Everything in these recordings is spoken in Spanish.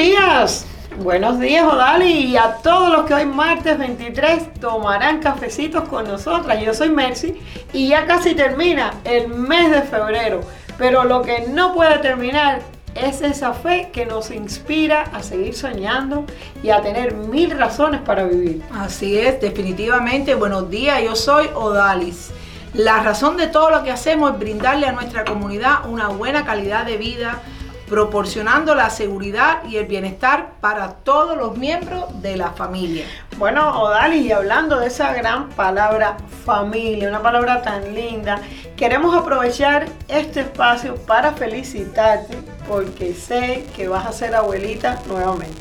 días. Buenos días, Odali, y a todos los que hoy martes 23 tomarán cafecitos con nosotras. Yo soy Mercy y ya casi termina el mes de febrero, pero lo que no puede terminar es esa fe que nos inspira a seguir soñando y a tener mil razones para vivir. Así es, definitivamente. Buenos días, yo soy Odalis. La razón de todo lo que hacemos es brindarle a nuestra comunidad una buena calidad de vida proporcionando la seguridad y el bienestar para todos los miembros de la familia. Bueno, Odalis, y hablando de esa gran palabra familia, una palabra tan linda, queremos aprovechar este espacio para felicitarte porque sé que vas a ser abuelita nuevamente.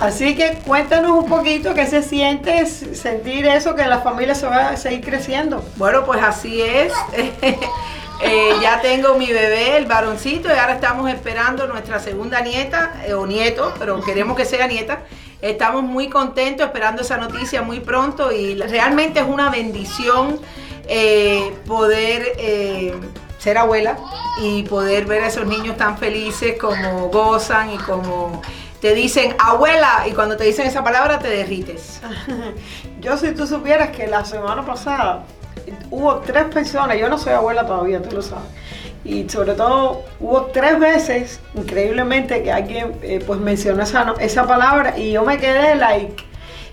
Así que cuéntanos un poquito qué se siente sentir eso, que la familia se va a seguir creciendo. Bueno, pues así es. Eh, ya tengo mi bebé, el varoncito, y ahora estamos esperando nuestra segunda nieta eh, o nieto, pero queremos que sea nieta. Estamos muy contentos esperando esa noticia muy pronto y realmente es una bendición eh, poder ser abuela y poder ver a esos niños tan felices como gozan y como te dicen abuela y cuando te dicen esa palabra te derrites. Yo si tú supieras que la semana pasada hubo tres personas, yo no soy abuela todavía, tú lo sabes, y sobre todo hubo tres veces, increíblemente, que alguien eh, pues mencionó esa, esa palabra y yo me quedé like.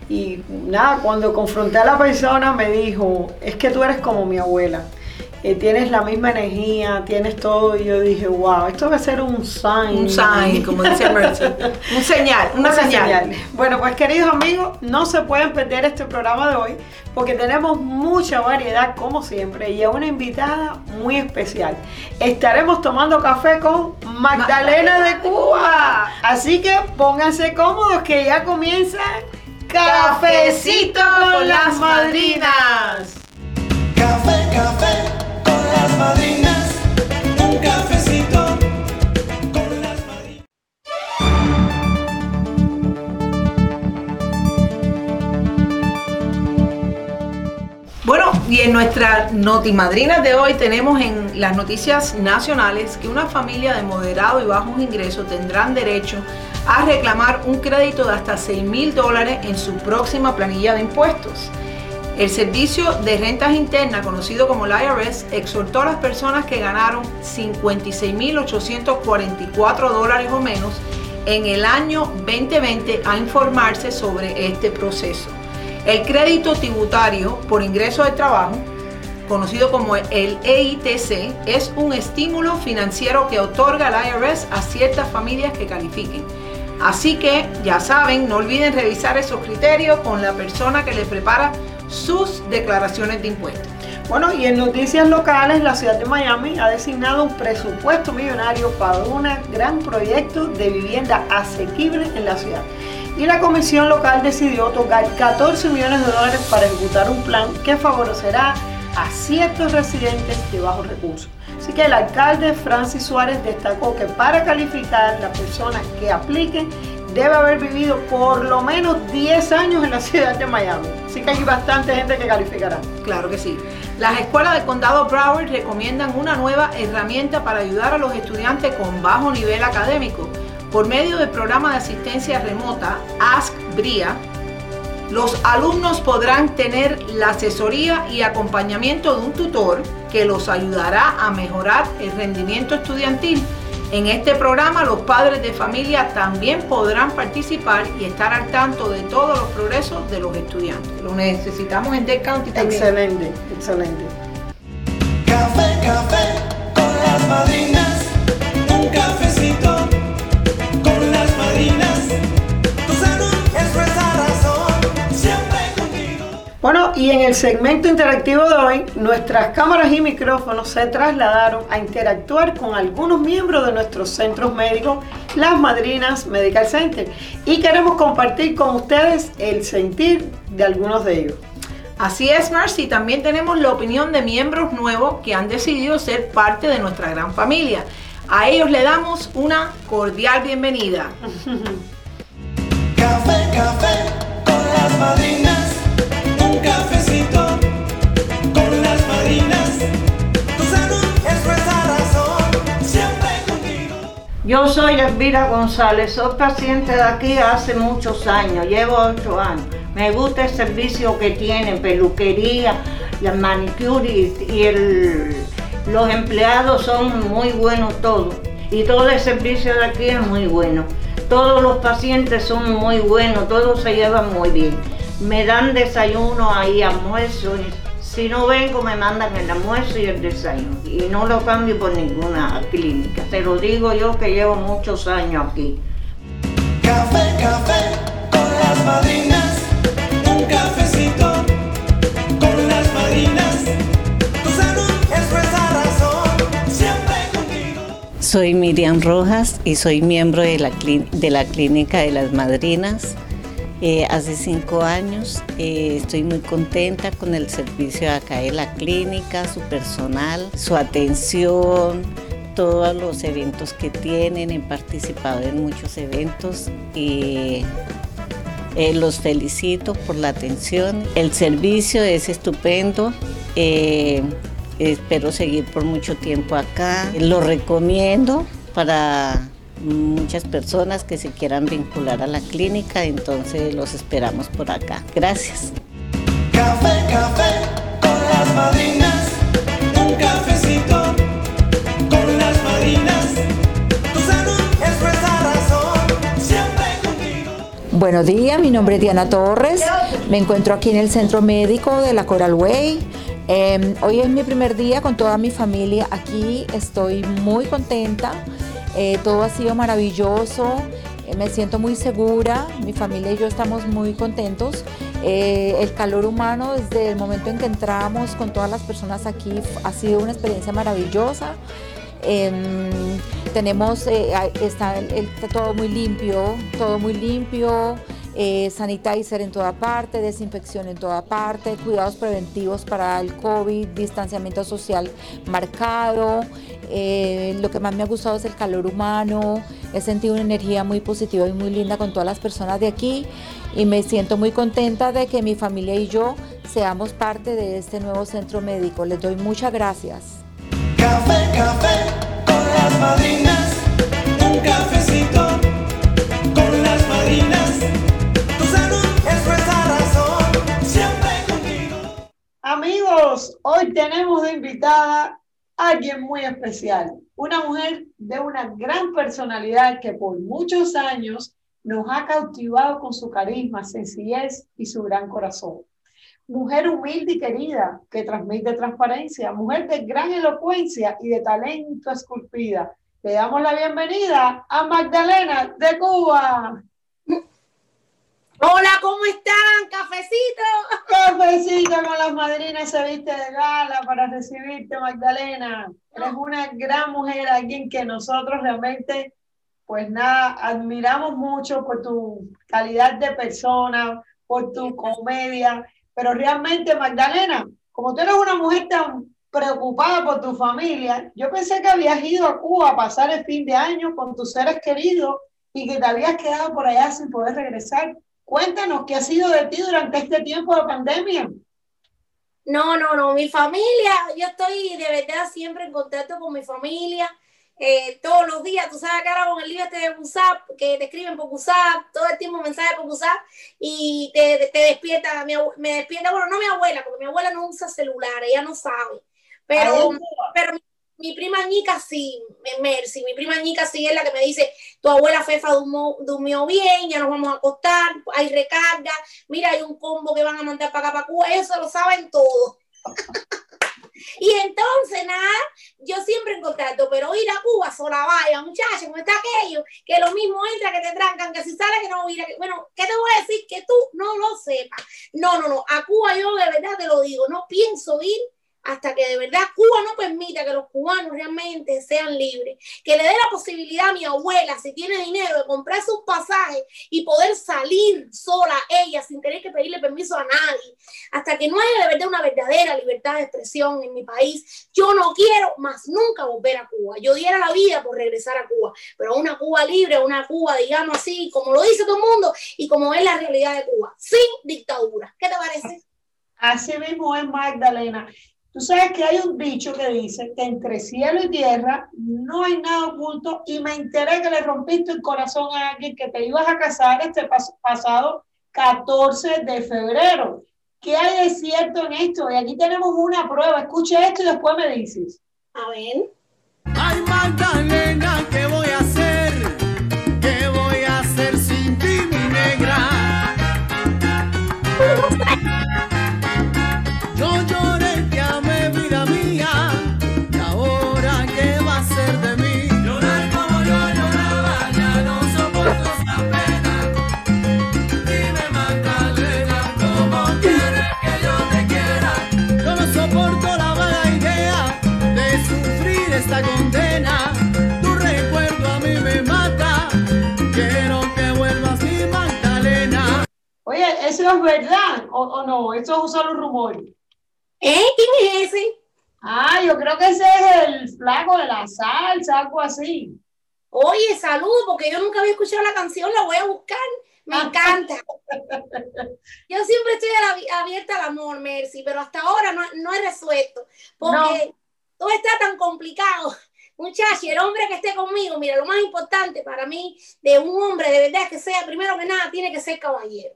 Y nada, cuando confronté a la persona me dijo, es que tú eres como mi abuela. Eh, tienes la misma energía, tienes todo. Y yo dije, wow, esto va a ser un sign. Un sign, como dice Mercy. un señal, una, señal. Bueno, pues queridos amigos, no se pueden perder este programa de hoy porque tenemos mucha variedad, como siempre, y a una invitada muy especial. Estaremos tomando café con Magdalena de Cuba. Así que pónganse cómodos que ya comienza Cafecito con las Madrinas. Café, café un cafecito con las madrinas. Bueno, y en nuestra notimadrinas de hoy tenemos en las noticias nacionales que una familia de moderado y bajos ingresos tendrán derecho a reclamar un crédito de hasta 6 mil dólares en su próxima planilla de impuestos. El Servicio de Rentas Internas, conocido como el IRS, exhortó a las personas que ganaron 56.844 dólares o menos en el año 2020 a informarse sobre este proceso. El crédito tributario por ingreso de trabajo, conocido como el EITC, es un estímulo financiero que otorga el IRS a ciertas familias que califiquen. Así que ya saben, no olviden revisar esos criterios con la persona que les prepara sus declaraciones de impuestos. Bueno, y en noticias locales, la ciudad de Miami ha designado un presupuesto millonario para un gran proyecto de vivienda asequible en la ciudad. Y la comisión local decidió otorgar 14 millones de dólares para ejecutar un plan que favorecerá a ciertos residentes de bajos recursos. Así que el alcalde Francis Suárez destacó que para calificar las personas que apliquen debe haber vivido por lo menos 10 años en la ciudad de Miami. Así que hay bastante gente que calificará. Claro que sí. Las escuelas del condado Broward recomiendan una nueva herramienta para ayudar a los estudiantes con bajo nivel académico. Por medio del programa de asistencia remota Ask Bria, los alumnos podrán tener la asesoría y acompañamiento de un tutor que los ayudará a mejorar el rendimiento estudiantil en este programa los padres de familia también podrán participar y estar al tanto de todos los progresos de los estudiantes. Lo necesitamos en Dead County también. Excelente, excelente. Café, café con las madrinas, Bueno, y en el segmento interactivo de hoy, nuestras cámaras y micrófonos se trasladaron a interactuar con algunos miembros de nuestros centros médicos, las Madrinas Medical Center, y queremos compartir con ustedes el sentir de algunos de ellos. Así es, Marcy, también tenemos la opinión de miembros nuevos que han decidido ser parte de nuestra gran familia. A ellos le damos una cordial bienvenida. café, café con las madrinas Yo soy Elvira González, soy paciente de aquí hace muchos años, llevo ocho años. Me gusta el servicio que tienen, peluquería, la manicure y, el, los empleados son muy buenos todos. Y todo el servicio de aquí es muy bueno. Todos los pacientes son muy buenos, todos se llevan muy bien. Me dan desayuno ahí, almuerzo. Si no vengo me mandan el almuerzo y el desayuno. Y no lo cambio por ninguna clínica. Te lo digo yo que llevo muchos años aquí. Café, café con las madrinas. Un cafecito con las madrinas. Tu salud es nuestra razón. Siempre contigo. Soy Miriam Rojas y soy miembro de la, de la Clínica de las Madrinas. Eh, hace cinco años eh, estoy muy contenta con el servicio de acá de la clínica, su personal, su atención, todos los eventos que tienen. He participado en muchos eventos y eh, los felicito por la atención. El servicio es estupendo. espero seguir por mucho tiempo acá. Lo recomiendo para muchas personas que se quieran vincular a la clínica, entonces los esperamos por acá. Gracias. Café, café con las madrinas. Un cafecito con las madrinas. Tu salud es nuestra razón. Siempre contigo. Buenos días, mi nombre es Diana Torres. Me encuentro aquí en el centro médico de la Coral Way. Eh, hoy es mi primer día con toda mi familia aquí. Estoy muy contenta. Eh, todo ha sido maravilloso. Eh, me siento muy segura. Mi familia y yo estamos muy contentos. Eh, el calor humano desde el momento en que entramos con todas las personas aquí ha sido una experiencia maravillosa. Em, tenemos, está todo muy limpio, todo muy limpio, eh, sanitizer en toda parte, desinfección en toda parte, cuidados preventivos para el COVID, distanciamiento social marcado. eh, lo que más me ha gustado es el calor humano, he sentido una energía muy positiva y muy linda con todas las personas de aquí y me siento muy contenta de que mi familia y yo seamos parte de este nuevo centro médico. Les doy muchas gracias. Café, café con las madrinas. Amigos, hoy tenemos de invitada a alguien muy especial, una mujer de una gran personalidad que por muchos años nos ha cautivado con su carisma, sencillez y su gran corazón. Mujer humilde y querida que transmite transparencia, mujer de gran elocuencia y de talento esculpida. Le damos la bienvenida a Magdalena de Cuba. Hola, ¿cómo están? Cafecito. Cafecito con las madrinas se viste de gala para recibirte, Magdalena. Eres una gran mujer, alguien que nosotros realmente, pues nada, admiramos mucho por tu calidad de persona, por tu comedia. Pero realmente, Magdalena, como tú eres una mujer tan preocupada por tu familia, yo pensé que habías ido a Cuba a pasar el fin de año con tus seres queridos y que te habías quedado por allá sin poder regresar. Cuéntanos qué ha sido de ti durante este tiempo de pandemia. No, no, no, mi familia, yo estoy de verdad siempre en contacto con mi familia. eh, todos los días, tú sabes que ahora con el lío este de WhatsApp, que te escriben por WhatsApp, todo el tiempo mensajes por WhatsApp y te, te despierta, mi me despierta, bueno, no mi abuela, porque mi abuela no usa celular, ella no sabe, pero, pero mi, mi prima Ñica sí, Mercy, mi prima Ñica sí es la que me dice, tu abuela Fefa durmió, bien, ya nos vamos a acostar, hay recarga, mira, hay un combo que van a mandar para acá, para Cuba, eso lo saben todo. y entonces, nada, yo siempre en contacto, pero ir a Cuba sola vaya, muchachos, como está aquello, que lo mismo entra, que te trancan, que si sale, que no ir, que, bueno, ¿qué te voy a decir? Que tú no lo sepas. No, no, no, a Cuba yo de verdad te lo digo, no pienso ir hasta que de verdad Cuba no permita que los cubanos realmente sean libres, que le dé la posibilidad a mi abuela, si tiene dinero, de comprar sus pasajes y poder salir sola ella sin tener que pedirle permiso a nadie, hasta que no haya de verdad una verdadera libertad de expresión en mi país. Yo no quiero más nunca volver a Cuba. Yo diera la vida por regresar a Cuba, pero una Cuba libre, una Cuba, digamos así, como lo dice todo el mundo y como es la realidad de Cuba, sin dictadura. ¿Qué te parece? Así mismo es Magdalena. Tú sabes que hay un dicho que dice que entre cielo y tierra no hay nada oculto y me enteré que le rompiste el corazón a alguien que te ibas a casar este pas- pasado 14 de febrero. ¿Qué hay de cierto en esto? Y aquí tenemos una prueba. Escucha esto y después me dices. A ver. Ay, Magdalena, ¿qué ¿eso es verdad o, o no? Eso es solo rumor. ¿Eh? ¿Quién es ese? Ah, yo creo que ese es el flaco de la salsa, algo así. Oye, salud, porque yo nunca había escuchado la canción, la voy a buscar. Me Ah. encanta. Yo siempre estoy abierta al amor, Mercy, pero hasta ahora no, no he resuelto. Porque todo está tan complicado. Muchacho, el hombre que esté conmigo, mira, lo más importante para mí de un hombre de verdad que sea, primero que nada, tiene que ser caballero.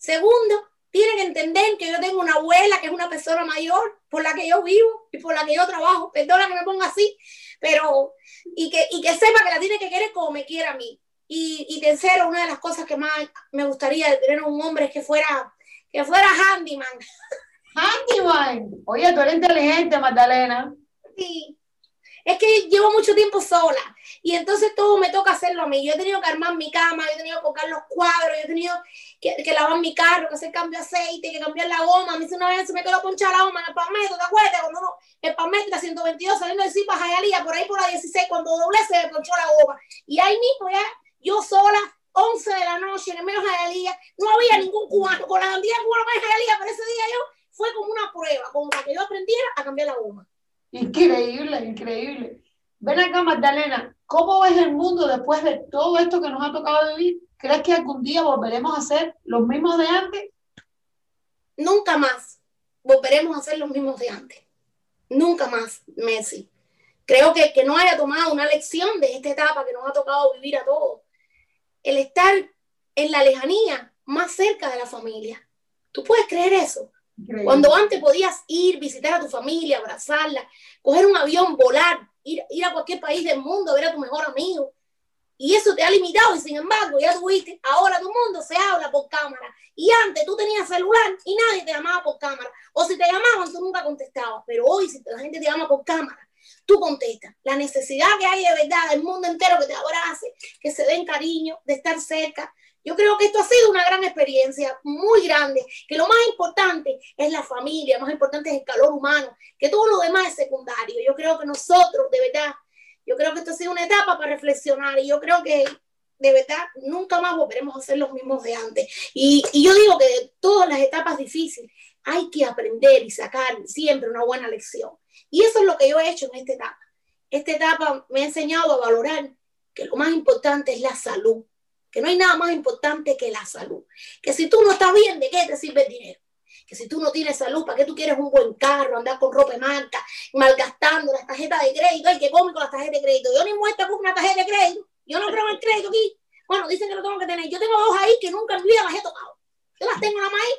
Segundo, tiene que entender que yo tengo una abuela que es una persona mayor por la que yo vivo y por la que yo trabajo. Perdona que me ponga así, pero y que, y que sepa que la tiene que querer como me quiere a mí. Y, y tercero, una de las cosas que más me gustaría de tener un hombre es que fuera, que fuera handyman. Handyman. Oye, tú eres inteligente, Magdalena. Sí. Es que llevo mucho tiempo sola y entonces todo me toca hacerlo a mí. Yo he tenido que armar mi cama, yo he tenido que colocar los cuadros, yo he tenido que, lavar mi carro, que hacer cambio de aceite, que cambiar la goma. A mí una vez se me quedó ponchada la goma en el palmetto, ¿te acuerdas? Cuando uno, el palmetto, la 122, saliendo de Zipa, Jayalía, por ahí por la 16, cuando doblé se me ponchó la goma. Y ahí mismo ya, yo sola, 11 de la noche, en el de Jayalía, no había ningún cubano, con la cantidad de en Jayalía, pero ese día yo fue como una prueba, como para que yo aprendiera a cambiar la goma. Increíble, increíble. Ven acá, Magdalena, ¿cómo ves el mundo después de todo esto que nos ha tocado vivir? ¿Crees que algún día volveremos a ser los mismos de antes? nunca más volveremos a ser los mismos de antes. Nunca más, Messi. Creo que que no haya tomado una lección de esta etapa que nos ha tocado vivir a todos. El estar en la lejanía, más cerca de la familia. ¿Tú puedes creer eso? Increíble. Cuando antes podías ir, visitar a tu familia, abrazarla, coger un avión, volar, ir, ir a cualquier país del mundo, ver a tu mejor amigo. Y eso te ha limitado y sin embargo ya tuviste, ahora tu mundo se habla por cámara. Y antes tú tenías celular y nadie te llamaba por cámara. O si te llamaban, tú nunca contestabas. Pero hoy, si la gente te llama por cámara, tú contestas. La necesidad que hay de verdad del mundo entero que te abrace, que se den cariño, de estar cerca. Yo creo que esto ha sido una gran experiencia, muy grande, que lo más importante es la familia, lo más importante es el calor humano, que todo lo demás es secundario. Yo creo que nosotros, de verdad, yo creo que esto ha sido una etapa para reflexionar y yo creo que de verdad nunca más volveremos a ser los mismos de antes. Y, y yo digo que de todas las etapas difíciles hay que aprender y sacar siempre una buena lección. Y eso es lo que yo he hecho en esta etapa. Esta etapa me ha enseñado a valorar que lo más importante es la salud, que no hay nada más importante que la salud. Que si tú no estás bien, ¿de qué te sirve el dinero? Que si tú no tienes salud, ¿para qué tú quieres un buen carro, andar con ropa de marca, malgastando las tarjetas de crédito? Ay, qué cómico las tarjetas de crédito. Yo ni muestra con una tarjeta de crédito. Yo no creo en el crédito aquí. Bueno, dicen que lo tengo que tener. Yo tengo dos ahí que nunca en mi vida las he tocado. Yo las tengo nada más ahí,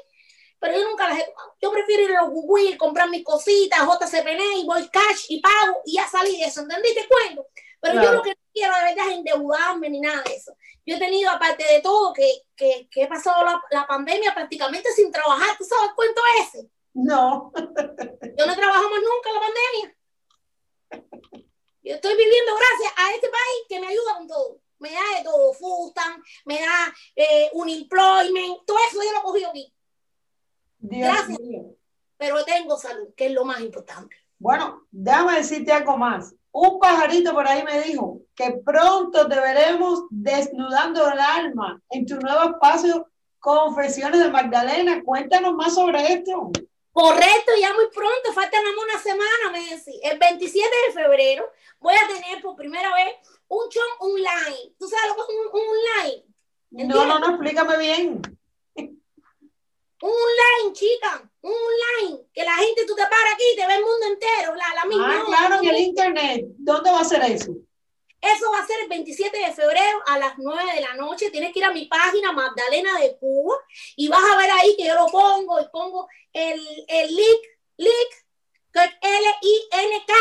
pero yo nunca las he tocado. Yo prefiero ir a los Google, comprar mis cositas, JCPN y voy cash y pago y ya salí de eso. ¿Entendiste cuento? Pero yo Claro. lo que quiero de verdad es endeudarme ni nada de eso. Yo he tenido, aparte de todo, que, que, que he pasado la, la pandemia prácticamente sin trabajar. ¿Tú sabes el cuento ese? No. Yo no trabajo más nunca en la pandemia. Yo estoy viviendo gracias a este país que me ayuda con todo. Me da de todo, Fustan, me da eh, un employment, todo eso yo lo he cogido aquí. Dios Gracias. mío. Pero tengo salud, que es lo más importante. Bueno, déjame decirte algo más. Un pajarito por ahí me dijo que pronto te veremos desnudando el alma en tu nuevo espacio Confesiones de Magdalena. Cuéntanos más sobre esto. Correcto, ya muy pronto, faltan nada más una semana, Messi. El 27 de febrero voy a tener por primera vez un show online. ¿Tú sabes lo que es un, un online? No, no, no, explícame bien. Un online, chica. Un online, que la gente tú te paras aquí y te ve el mundo entero, la, la misma. Ah, claro, en el internet. ¿Dónde va a ser eso? Eso va a ser el 27 de febrero a las 9 de la noche. Tienes que ir a mi página Magdalena de Cuba y vas a ver ahí que yo lo pongo y pongo el, el link, link, que es L-I-N-K.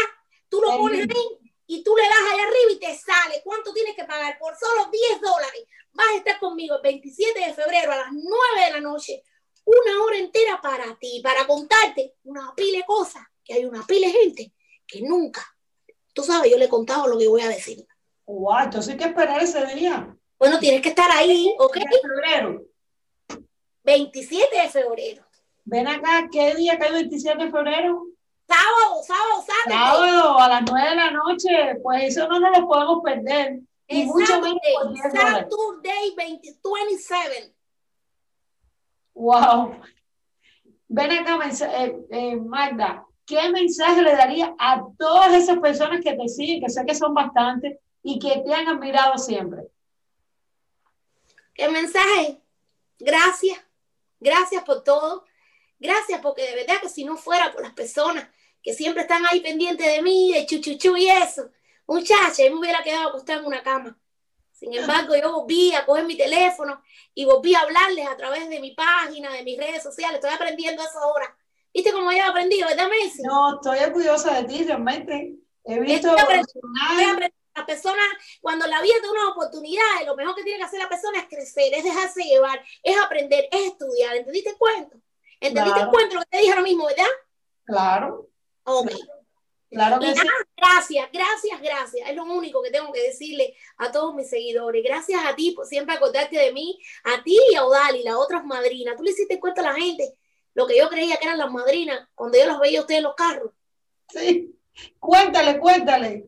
Tú lo El pones link. ahí y tú le das allá arriba y te sale. ¿Cuánto tienes que pagar? Por solo 10 dólares. Vas a estar conmigo el 27 de febrero a las 9 de la noche. Una hora entera para ti, para contarte una pila de cosas, que hay una pila de gente que nunca, tú sabes, yo le he contado lo que voy a decir. Guau, entonces hay que esperar ese día. Bueno, tienes que estar ahí, ¿ok? De febrero. 27 de febrero. Ven acá, ¿qué día cae el 27 de febrero? Sábado, sábado, sábado. Sábado a las 9 de la noche. Pues eso no nos lo podemos perder. Y mucho menos por 10 dólares. Saturday 20, 27. Wow. Ven acá, eh, eh, Magda, ¿qué mensaje le daría a todas esas personas que te siguen, que sé que son bastantes y que te han admirado siempre? El mensaje, gracias, gracias por todo. Gracias porque de verdad que si no fuera por las personas que siempre están ahí pendientes de mí, de chuchuchu y eso, muchacha, yo me hubiera quedado acostada en una cama. Sin embargo, yo volví a coger mi teléfono y volví a hablarles a través de mi página, de mis redes sociales. Estoy aprendiendo eso ahora. ¿Viste cómo yo he aprendido, verdad, Messi? No, estoy orgullosa de ti, realmente. He visto Estoy aprendiendo. Voy a evolucionar. aprender. La persona, cuando la vida te da una oportunidad, lo mejor que tiene que hacer la persona es crecer, es dejarse llevar, es aprender, es estudiar. ¿Entendiste el cuento? ¿Entendiste Claro. el cuento lo que te dije ahora mismo, verdad? Claro, Ok. claro Y que sí. gracias, gracias, gracias. Es lo único que tengo que decirle a todos mis seguidores. Gracias a ti por siempre acordarte de mí, a ti y a Odali, las otras madrinas. Tú le hiciste cuenta a la gente lo que yo creía que eran las madrinas cuando yo las veía a ustedes en los carros. Sí. Cuéntale, cuéntale.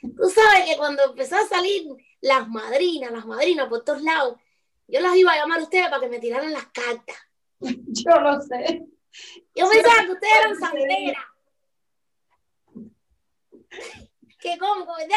Tú sabes que cuando empezó a salir las madrinas, las madrinas por todos lados, yo las iba a llamar a ustedes para que me tiraran las cartas. Yo lo sé. Yo pensaba que ustedes eran santeras. Qué cómico, ¿verdad?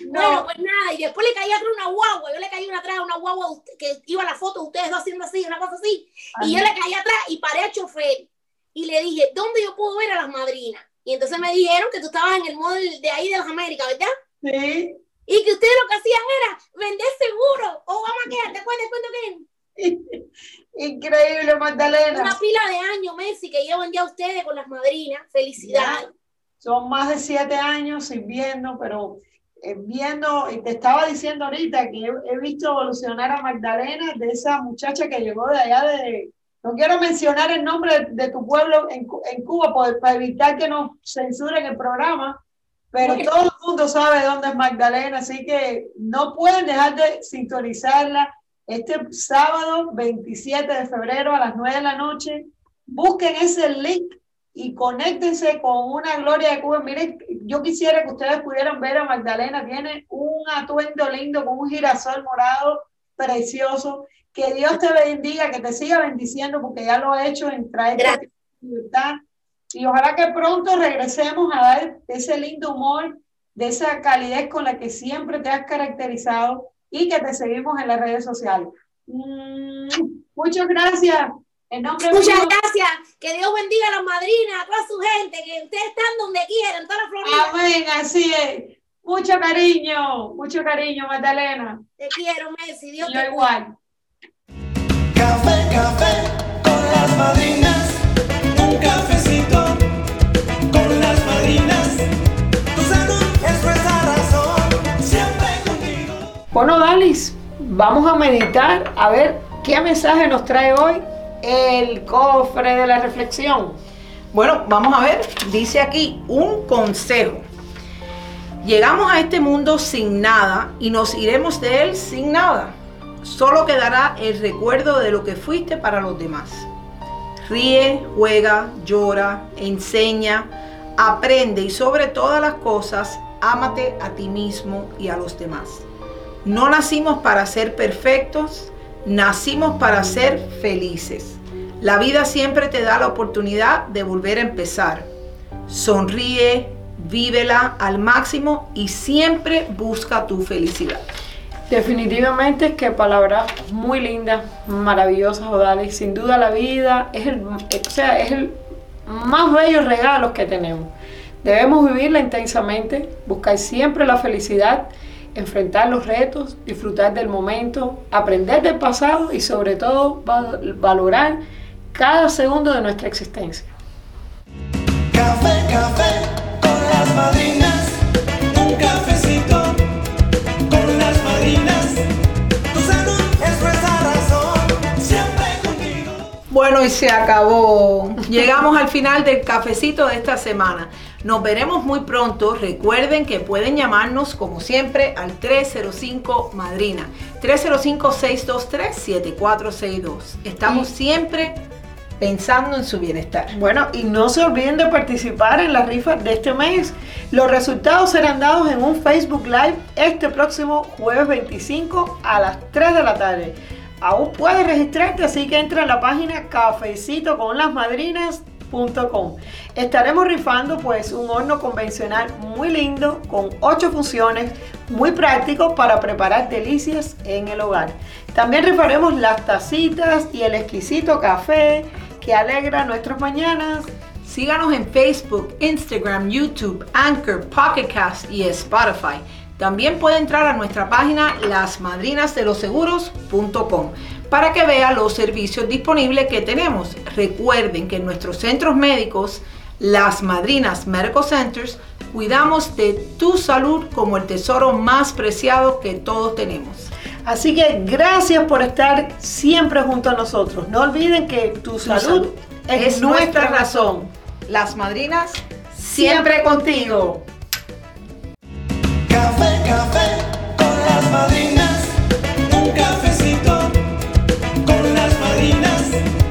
No. Bueno, pues nada, y después le caí atrás una guagua, yo le caí una atrás a una guagua que iba la foto de ustedes dos haciendo así, una cosa así, y yo le caí atrás y paré al chofer y le dije, ¿dónde yo puedo ver a las madrinas? Y entonces me dijeron que tú estabas en el model de ahí de las Américas, ¿verdad? Sí. Y que ustedes lo que hacían era vender seguro. O vamos a quedar, ¿te cuento que Increíble, Magdalena. Una pila de años, Messi, que llevan ya ustedes con las madrinas. Felicidades. Son más de siete años sirviendo, pero eh, viendo, y te estaba diciendo ahorita que he, he visto evolucionar a Magdalena, de esa muchacha que llegó de allá de, no quiero mencionar el nombre de, de tu pueblo en, en Cuba por- para evitar que nos censuren el programa, pero todo el mundo sabe dónde es Magdalena, así que no pueden dejar de sintonizarla este sábado 27 de febrero a las 9 de la noche. Busquen ese link y conéctense con una Gloria de Cuba. Miren, yo quisiera que ustedes pudieran ver a Magdalena, tiene un atuendo lindo con un girasol morado precioso. Que Dios te bendiga, que te siga bendiciendo porque ya lo ha hecho en Gracias. libertad. Y ojalá que pronto regresemos a dar ese lindo humor, de esa calidez con la que siempre te has caracterizado y que te seguimos en las redes sociales. Mm, muchas gracias. En nombre Muchas mío, gracias. Que Dios bendiga a las madrinas, a toda su gente, que ustedes están donde quieran, en toda la Florida. Amén, así es. Mucho cariño, mucho cariño, Magdalena. Te quiero, Messi. Dios Yo te igual. Café, café con las madrinas. Un cafecito con las madrinas. Tu salud es nuestra razón. Siempre contigo. Bueno, Dalis, vamos a meditar a ver qué mensaje nos trae hoy el cofre de la reflexión. Bueno, vamos a ver, dice aquí un consejo. Llegamos a este mundo sin nada y nos iremos de él sin nada. Solo quedará el recuerdo de lo que fuiste para los demás. Ríe, juega, llora, enseña, aprende y sobre todas las cosas, ámate a ti mismo y a los demás. No nacimos para ser perfectos, nacimos para ser felices. La vida siempre te da la oportunidad de volver a empezar. Sonríe, vívela al máximo y siempre busca tu felicidad. Definitivamente que palabras muy lindas, maravillosas, Odalis. Sin duda la vida es el, o sea, es el más bello regalo que tenemos. Debemos vivirla intensamente, buscar siempre la felicidad, enfrentar los retos, disfrutar del momento, aprender del pasado y sobre todo val- valorar cada segundo de nuestra existencia. Café, café con las madrinas. Un cafecito con las madrinas. Tu salud es nuestra razón. Siempre contigo. Bueno, y se acabó. Llegamos al final del cafecito de esta semana. Nos veremos muy pronto. Recuerden que pueden llamarnos como siempre al 305 Madrina. 305-623-7462. Estamos siempre pensando en su bienestar. Bueno, y no se olviden de participar en la rifa de este mes. Los resultados serán dados en un Facebook Live este próximo jueves 25 a las 3 de la tarde. Aún puedes registrarte, así que entra a la página Estaremos rifando pues un horno convencional muy lindo con 8 funciones, muy práctico para preparar delicias en el hogar. También rifaremos las tacitas y el exquisito café que alegra nuestras mañanas. Síganos en Facebook, Instagram, YouTube, Anchor, Pocket Cast y Spotify. También puede entrar a nuestra página lasmadrinasdeloseguros.com para que vea los servicios disponibles que tenemos. Recuerden que en nuestros centros médicos, las madrinas Medical Centers, cuidamos de tu salud como el tesoro más preciado que todos tenemos. Así que gracias por estar siempre junto a nosotros. No olviden que tu, salud, es, nuestra, razón. Las madrinas siempre, siempre contigo. Café, café con las madrinas. Un café. vecinas.